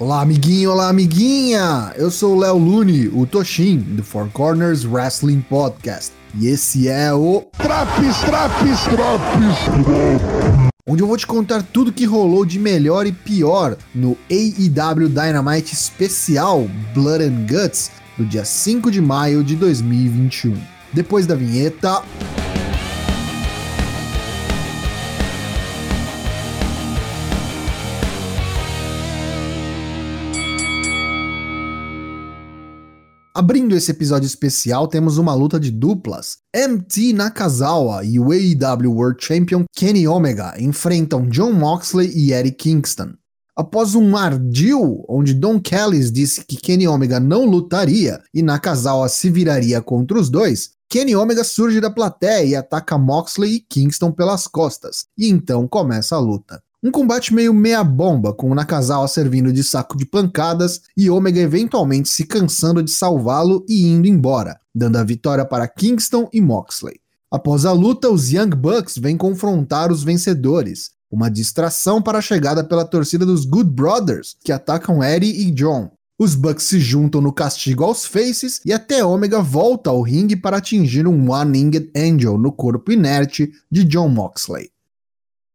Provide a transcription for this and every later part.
Olá, amiguinho, olá, amiguinha! Eu sou o Léo Lune, o Toshin, do Four Corners Wrestling Podcast. E esse é o Traps, Traps, Traps, onde eu vou te contar tudo que rolou de melhor e pior no AEW Dynamite especial Blood and Guts do dia 5 de maio de 2021. Depois da vinheta. Abrindo esse episódio especial, temos uma luta de duplas. MT Nakazawa e o AEW World Champion Kenny Omega enfrentam John Moxley e Eddie Kingston. Após um ardil onde Don Callis disse que Kenny Omega não lutaria e Nakazawa se viraria contra os dois, Kenny Omega surge da plateia e ataca Moxley e Kingston pelas costas, e então começa a luta. Um combate meio meia-bomba, com o Nakazawa servindo de saco de pancadas e Omega eventualmente se cansando de salvá-lo e indo embora, dando a vitória para Kingston e Moxley. Após a luta, os Young Bucks vêm confrontar os vencedores, uma distração para a chegada pela torcida dos Good Brothers, que atacam Eddie e John. Os Bucks se juntam no castigo aos Faces e até Omega volta ao ringue para atingir um One-Winged Angel no corpo inerte de John Moxley.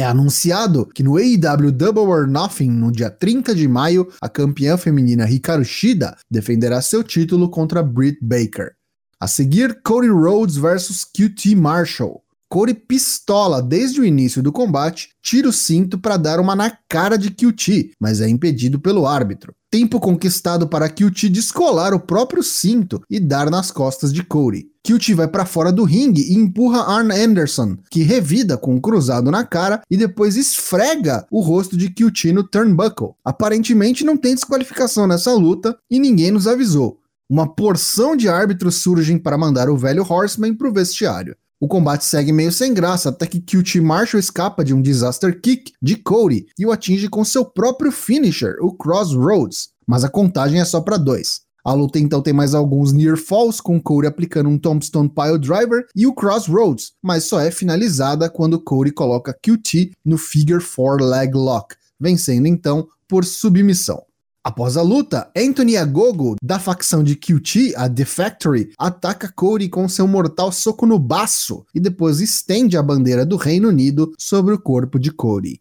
É anunciado que no AEW Double or Nothing, no dia 30 de maio, a campeã feminina Hikaru Shida defenderá seu título contra Britt Baker. A seguir, Cody Rhodes versus QT Marshall. Cody pistola desde o início do combate, tira o cinto para dar uma na cara de QT, mas é impedido pelo árbitro. Tempo conquistado para QT descolar o próprio cinto e dar nas costas de Cody. QT vai para fora do ringue e empurra Arn Anderson, que revida com um cruzado na cara e depois esfrega o rosto de QT no turnbuckle. Aparentemente não tem desqualificação nessa luta e ninguém nos avisou. Uma porção de árbitros surgem para mandar o velho Horseman pro vestiário. O combate segue meio sem graça até que QT Marshall escapa de um disaster kick de Cody e o atinge com seu próprio finisher, o Crossroads, mas a contagem é só para dois. A luta então tem mais alguns near falls, com Cody aplicando um Tombstone Pile Driver e o Crossroads, mas só é finalizada quando Cody coloca QT no Figure 4 Leg Lock, vencendo então por submissão. Após a luta, Anthony Agogo, da facção de QT, a The Factory, ataca Cody com seu mortal soco no baço e depois estende a bandeira do Reino Unido sobre o corpo de Cody.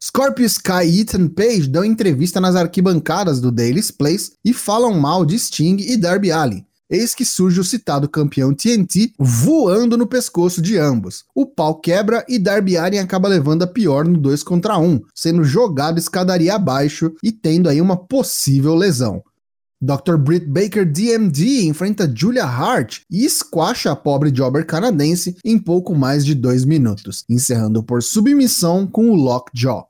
Scorpio Sky e Ethan Page dão entrevista nas arquibancadas do Daily's Place e falam mal de Sting e Darby Allin, Eis que surge o citado campeão TNT voando no pescoço de ambos. O pau quebra e Darby Allin acaba levando a pior no 2 contra 1, sendo jogado escadaria abaixo e tendo aí uma possível lesão. Dr. Britt Baker DMD enfrenta Julia Hart e esquacha a pobre jobber canadense em pouco mais de dois minutos, encerrando por submissão com o Lockjaw.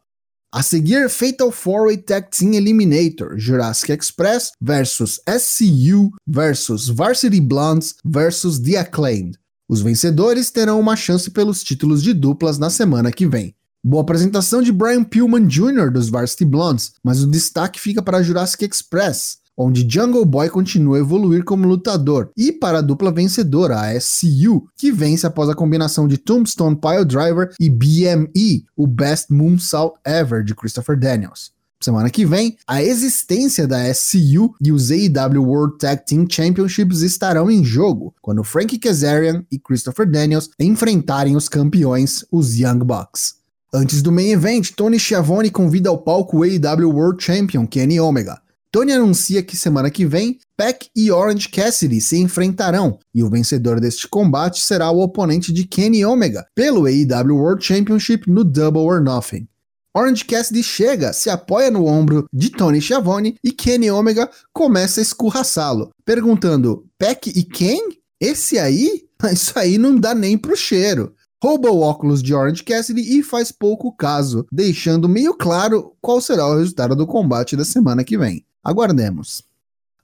A seguir, Fatal 4-Way Tag Team Eliminator, Jurassic Express versus SCU versus Varsity Blondes versus The Acclaimed. Os vencedores terão uma chance pelos títulos de duplas na semana que vem. Boa apresentação de Brian Pillman Jr. dos Varsity Blondes, mas o destaque fica para Jurassic Express, onde Jungle Boy continua a evoluir como lutador, e para a dupla vencedora, a SCU, que vence após a combinação de Tombstone Pile Driver e BME, o Best Moonsault Ever de Christopher Daniels. Semana que vem, a existência da SCU e os AEW World Tag Team Championships estarão em jogo, quando Frank Kazarian e Christopher Daniels enfrentarem os campeões, os Young Bucks. Antes do main event, Tony Schiavone convida ao palco o AEW World Champion Kenny Omega. Tony anuncia que semana que vem, Peck e Orange Cassidy se enfrentarão, e o vencedor deste combate será o oponente de Kenny Omega pelo AEW World Championship no Double or Nothing. Orange Cassidy chega, se apoia no ombro de Tony Schiavone e Kenny Omega começa a escorraçá-lo, perguntando: Peck e quem? Esse aí? Isso aí não dá nem pro cheiro. Rouba o óculos de Orange Cassidy e faz pouco caso, deixando meio claro qual será o resultado do combate da semana que vem. Aguardemos.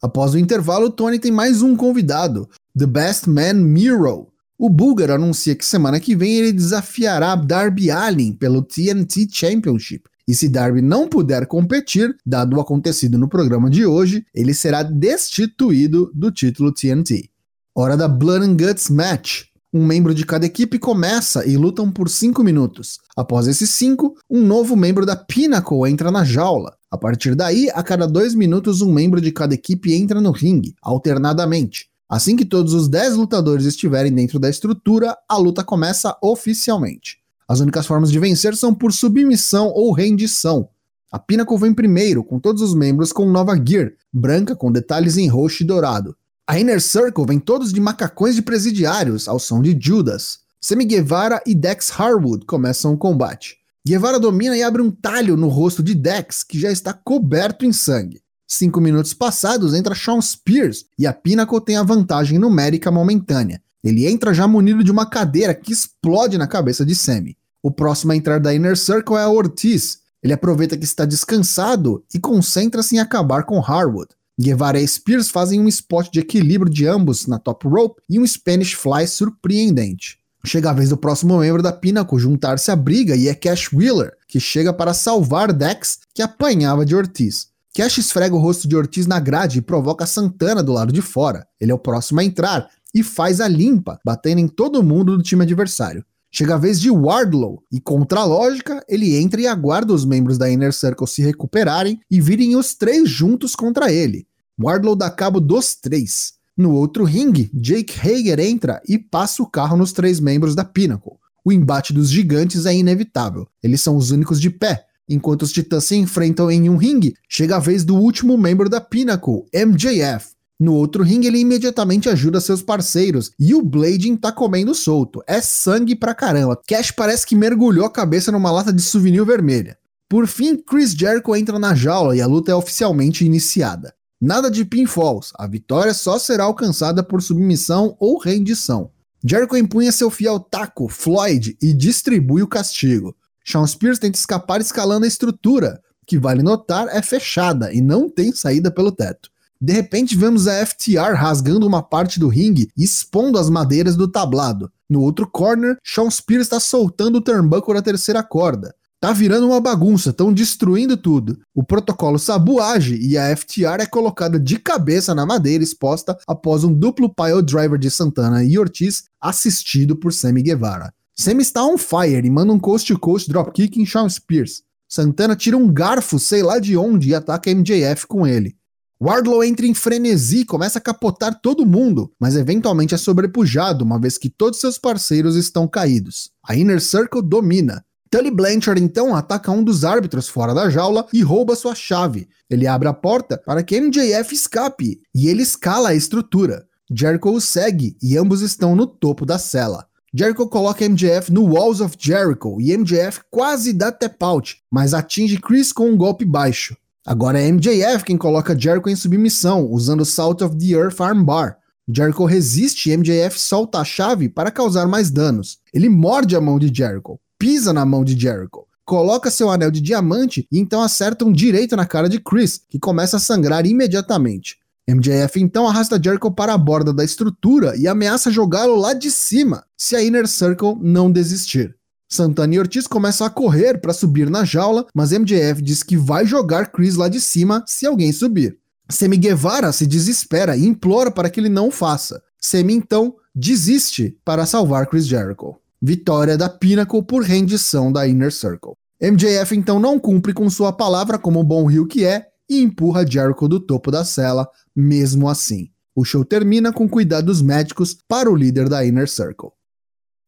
Após o intervalo, Tony tem mais um convidado, The Best Man Miro. O búlgaro anuncia que semana que vem ele desafiará Darby Allin pelo TNT Championship. E se Darby não puder competir, dado o acontecido no programa de hoje, ele será destituído do título TNT. Hora da Blood and Guts Match. Um membro de cada equipe começa e lutam por 5 minutos. Após esses 5, um novo membro da Pinnacle entra na jaula. A partir daí, a cada 2 minutos, um membro de cada equipe entra no ringue, alternadamente. Assim que todos os 10 lutadores estiverem dentro da estrutura, a luta começa oficialmente. As únicas formas de vencer são por submissão ou rendição. A Pinnacle vem primeiro, com todos os membros com nova gear, branca com detalhes em roxo e dourado. A Inner Circle vem todos de macacões de presidiários, ao som de Judas. Semi Guevara e Dex Harwood começam o combate. Guevara domina e abre um talho no rosto de Dex, que já está coberto em sangue. Cinco minutos passados, entra Sean Spears e a Pinnacle tem a vantagem numérica momentânea. Ele entra já munido de uma cadeira que explode na cabeça de Sammy. O próximo a entrar da Inner Circle é a Ortiz. Ele aproveita que está descansado e concentra-se em acabar com Harwood. Guevara e Spears fazem um spot de equilíbrio de ambos na top rope e um Spanish Fly surpreendente. Chega a vez do próximo membro da Pinnacle juntar-se à briga e é Cash Wheeler, que chega para salvar Dex, que apanhava de Ortiz. Cash esfrega o rosto de Ortiz na grade e provoca Santana do lado de fora. Ele é o próximo a entrar e faz a limpa, batendo em todo mundo do time adversário. Chega a vez de Wardlow, e contra a lógica, ele entra e aguarda os membros da Inner Circle se recuperarem e virem os três juntos contra ele. Wardlow dá cabo dos três. No outro ringue, Jake Hager entra e passa o carro nos três membros da Pinnacle. O embate dos gigantes é inevitável, eles são os únicos de pé. Enquanto os titãs se enfrentam em um ringue, chega a vez do último membro da Pinnacle, MJF, no outro ringue, ele imediatamente ajuda seus parceiros. E o Blading tá comendo solto. É sangue pra caramba. Cash parece que mergulhou a cabeça numa lata de souvenir vermelha. Por fim, Chris Jericho entra na jaula e a luta é oficialmente iniciada. Nada de pinfalls, a vitória só será alcançada por submissão ou rendição. Jericho empunha seu fiel taco, Floyd, e distribui o castigo. Sean Spears tenta escapar escalando a estrutura, que vale notar é fechada e não tem saída pelo teto. De repente, vemos a FTR rasgando uma parte do ringue e expondo as madeiras do tablado. No outro corner, Sean Spears está soltando o turnbuckle da terceira corda. Tá virando uma bagunça, estão destruindo tudo. O protocolo Sabu age e a FTR é colocada de cabeça na madeira exposta após um duplo pile driver de Santana e Ortiz, assistido por Sammy Guevara. Sammy está on fire e manda um coast-to-coast dropkick em Sean Spears. Santana tira um garfo, sei lá de onde, e ataca MJF com ele. Wardlow entra em frenesi e começa a capotar todo mundo, mas eventualmente é sobrepujado, uma vez que todos seus parceiros estão caídos. A Inner Circle domina. Tully Blanchard então ataca um dos árbitros fora da jaula e rouba sua chave. Ele abre a porta para que MJF escape e ele escala a estrutura. Jericho o segue e ambos estão no topo da cela. Jericho coloca MJF no Walls of Jericho e MJF quase dá tap out, mas atinge Chris com um golpe baixo. Agora é MJF quem coloca Jericho em submissão, usando Salt of the Earth Armbar. Jericho resiste e MJF solta a chave para causar mais danos. Ele morde a mão de Jericho, pisa na mão de Jericho, coloca seu anel de diamante e então acerta um direito na cara de Chris, que começa a sangrar imediatamente. MJF então arrasta Jericho para a borda da estrutura e ameaça jogá-lo lá de cima, se a Inner Circle não desistir. Santana e Ortiz começam a correr para subir na jaula, mas MJF diz que vai jogar Chris lá de cima se alguém subir. Semi Guevara se desespera e implora para que ele não faça. Semi então desiste para salvar Chris Jericho. Vitória da Pinnacle por rendição da Inner Circle. MJF então não cumpre com sua palavra como bom rio que é e empurra Jericho do topo da cela, mesmo assim. O show termina com cuidados médicos para o líder da Inner Circle.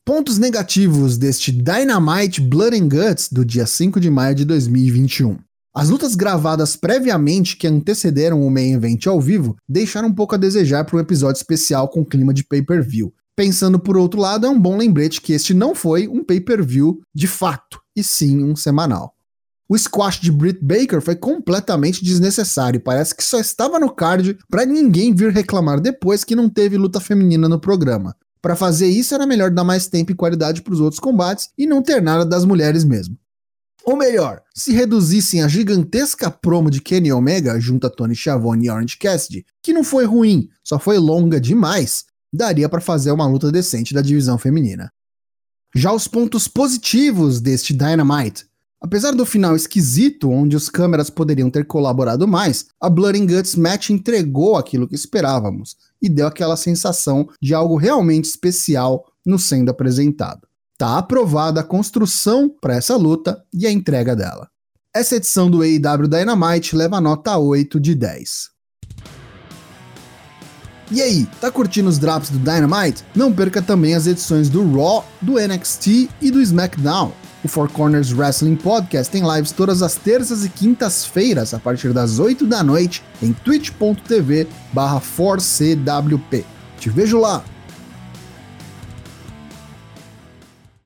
Pontos negativos deste Dynamite Blood and Guts do dia 5 de maio de 2021. As lutas gravadas previamente que antecederam o main event ao vivo deixaram um pouco a desejar para um episódio especial com clima de pay-per-view. Pensando por outro lado, é um bom lembrete que este não foi um pay-per-view de fato, e sim um semanal. O squash de Britt Baker foi completamente desnecessário, parece que só estava no card para ninguém vir reclamar depois que não teve luta feminina no programa. Para fazer isso, era melhor dar mais tempo e qualidade para os outros combates e não ter nada das mulheres mesmo. Ou melhor, se reduzissem a gigantesca promo de Kenny Omega junto a Tony Schiavone e Orange Cassidy, que não foi ruim, só foi longa demais, daria para fazer uma luta decente da divisão feminina. Já os pontos positivos deste Dynamite. Apesar do final esquisito, onde os câmeras poderiam ter colaborado mais, a Blood and Guts match entregou aquilo que esperávamos e deu aquela sensação de algo realmente especial no sendo apresentado. Tá aprovada a construção para essa luta e a entrega dela. Essa edição do AEW Dynamite leva nota 8 de 10. E aí, tá curtindo os drops do Dynamite? Não perca também as edições do Raw, do NXT e do SmackDown. O Four Corners Wrestling Podcast tem lives todas as terças e quintas-feiras a partir das 8 da noite em twitch.tv/4cwp. Te vejo lá!